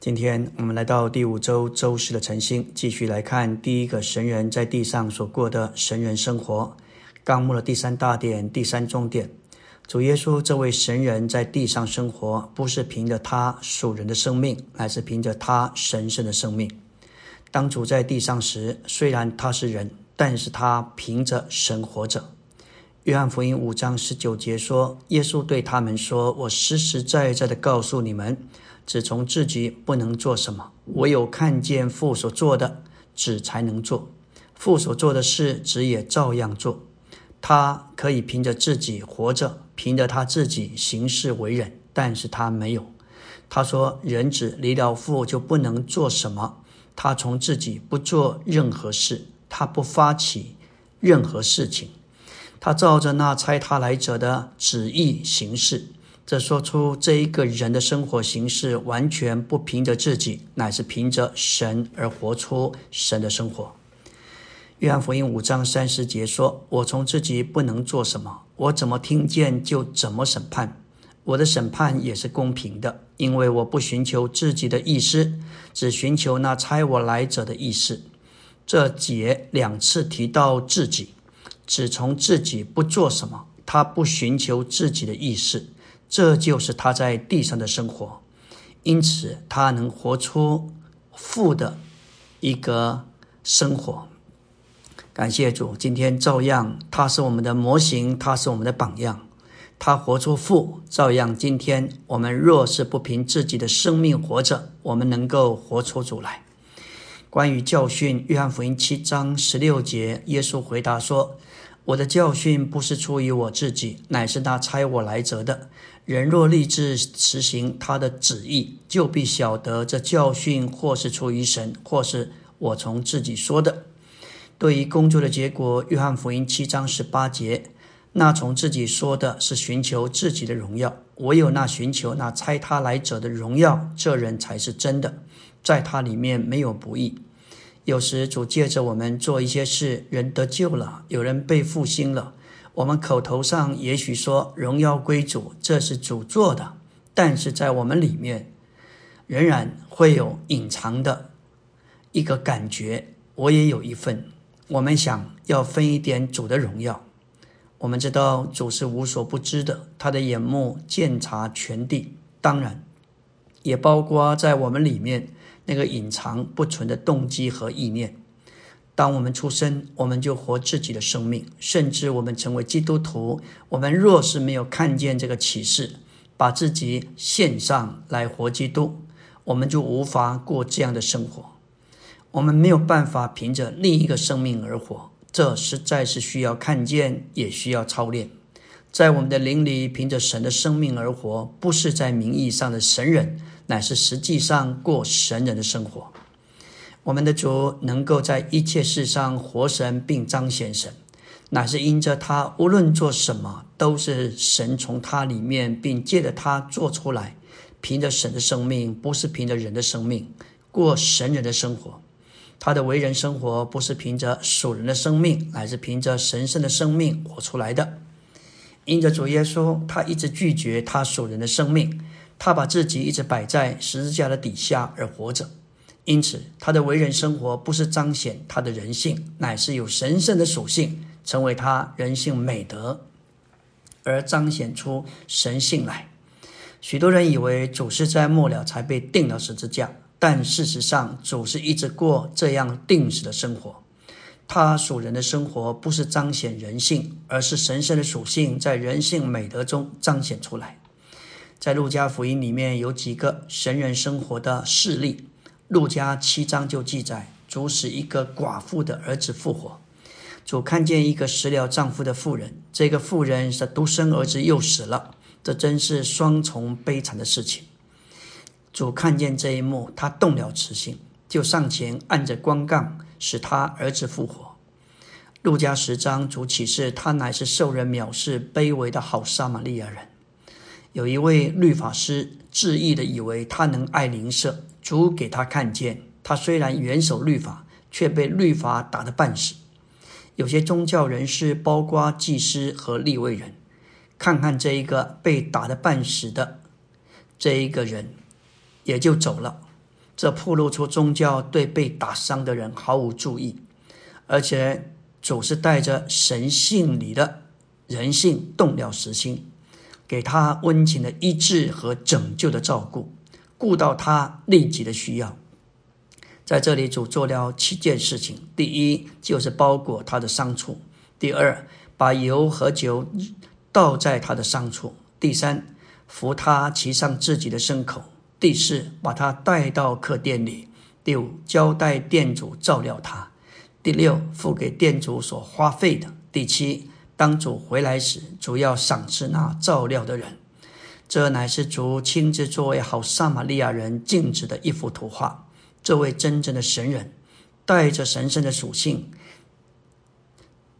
今天我们来到第五周周四的晨星，继续来看第一个神人在地上所过的神人生活。纲目的第三大点、第三重点，主耶稣这位神人在地上生活，不是凭着他属人的生命，乃是凭着他神圣的生命。当主在地上时，虽然他是人，但是他凭着神活着。约翰福音五章十九节说：“耶稣对他们说，我实实在在的告诉你们。”只从自己不能做什么，唯有看见父所做的，子才能做。父所做的事，子也照样做。他可以凭着自己活着，凭着他自己行事为人，但是他没有。他说：“人子离了父就不能做什么。他从自己不做任何事，他不发起任何事情，他照着那差他来者的旨意行事。”这说出这一个人的生活形式完全不凭着自己，乃是凭着神而活出神的生活。约翰福音五章三十节说：“我从自己不能做什么，我怎么听见就怎么审判。我的审判也是公平的，因为我不寻求自己的意思，只寻求那差我来者的意思。”这节两次提到自己，只从自己不做什么，他不寻求自己的意识。这就是他在地上的生活，因此他能活出富的一个生活。感谢主，今天照样他是我们的模型，他是我们的榜样。他活出富，照样今天我们若是不凭自己的生命活着，我们能够活出主来。关于教训，约翰福音七章十六节，耶稣回答说。我的教训不是出于我自己，乃是那差我来者的。人若立志实行他的旨意，就必晓得这教训或是出于神，或是我从自己说的。对于工作的结果，约翰福音七章十八节，那从自己说的是寻求自己的荣耀，唯有那寻求那差他来者的荣耀，这人才是真的，在他里面没有不义。有时主借着我们做一些事，人得救了，有人被复兴了。我们口头上也许说荣耀归主，这是主做的，但是在我们里面，仍然会有隐藏的一个感觉。我也有一份，我们想要分一点主的荣耀。我们知道主是无所不知的，他的眼目鉴察全地，当然也包括在我们里面。那个隐藏不存的动机和意念。当我们出生，我们就活自己的生命；甚至我们成为基督徒，我们若是没有看见这个启示，把自己献上来活基督，我们就无法过这样的生活。我们没有办法凭着另一个生命而活，这实在是需要看见，也需要操练。在我们的灵里，凭着神的生命而活，不是在名义上的神人。乃是实际上过神人的生活。我们的主能够在一切事上活神并彰显神，乃是因着他无论做什么，都是神从他里面并借着他做出来。凭着神的生命，不是凭着人的生命过神人的生活。他的为人生活不是凭着属人的生命，乃是凭着神圣的生命活出来的。因着主耶稣，他一直拒绝他属人的生命。他把自己一直摆在十字架的底下而活着，因此他的为人生活不是彰显他的人性，乃是有神圣的属性，成为他人性美德，而彰显出神性来。许多人以为主是在末了才被钉了十字架，但事实上主是一直过这样定时的生活。他属人的生活不是彰显人性，而是神圣的属性在人性美德中彰显出来。在路加福音里面有几个神人生活的事例。路加七章就记载，主使一个寡妇的儿子复活。主看见一个食了丈夫的妇人，这个妇人是独生儿子又死了，这真是双重悲惨的事情。主看见这一幕，他动了慈心，就上前按着光杠，使他儿子复活。路加十章主启示，他乃是受人藐视、卑微的好撒玛利亚人。有一位律法师自意的以为他能爱邻舍，主给他看见，他虽然严守律法，却被律法打得半死。有些宗教人士，包括祭司和立位人，看看这一个被打得半死的这一个人，也就走了。这暴露出宗教对被打伤的人毫无注意，而且主是带着神性里的人性动了实心，给他温情的医治和拯救的照顾，顾到他立即的需要。在这里，主做了七件事情：第一，就是包裹他的伤处；第二，把油和酒倒在他的伤处；第三，扶他骑上自己的牲口；第四，把他带到客店里；第五，交代店主照料他；第六，付给店主所花费的；第七，当主回来时，主要赏赐那照料的人。这乃是主亲自作为好撒玛利亚人静止的一幅图画。这位真正的神人，带着神圣的属性、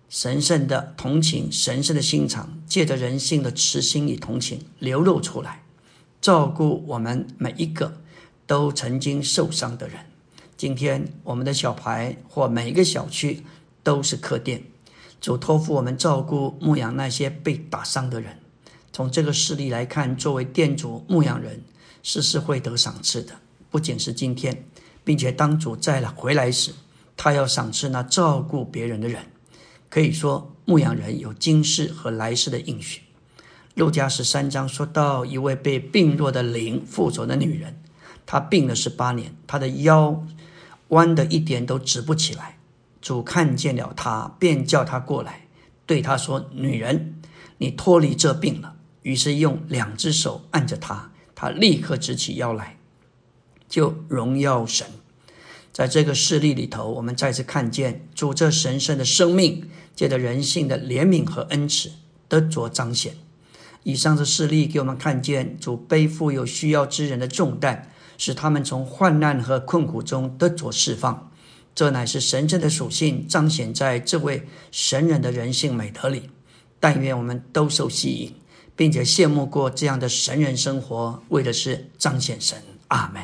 神圣的同情、神圣的心肠，借着人性的慈心与同情流露出来，照顾我们每一个都曾经受伤的人。今天我们的小牌或每一个小区都是客店，主托付我们照顾牧养那些被打伤的人。从这个事例来看，作为店主牧养人，是是会得赏赐的，不仅是今天。并且当主再来回来时，他要赏赐那照顾别人的人。可以说，牧羊人有今世和来世的应许。路加十三章说到一位被病弱的灵附着的女人，她病了十八年，她的腰弯的一点都直不起来。主看见了她，便叫她过来，对她说：“女人，你脱离这病了。”于是用两只手按着她，她立刻直起腰来。就荣耀神，在这个事例里头，我们再次看见主这神圣的生命，借着人性的怜悯和恩慈得着彰显。以上的事例给我们看见主背负有需要之人的重担，使他们从患难和困苦中得着释放。这乃是神圣的属性彰显在这位神人的人性美德里。但愿我们都受吸引，并且羡慕过这样的神人生活，为的是彰显神。阿门。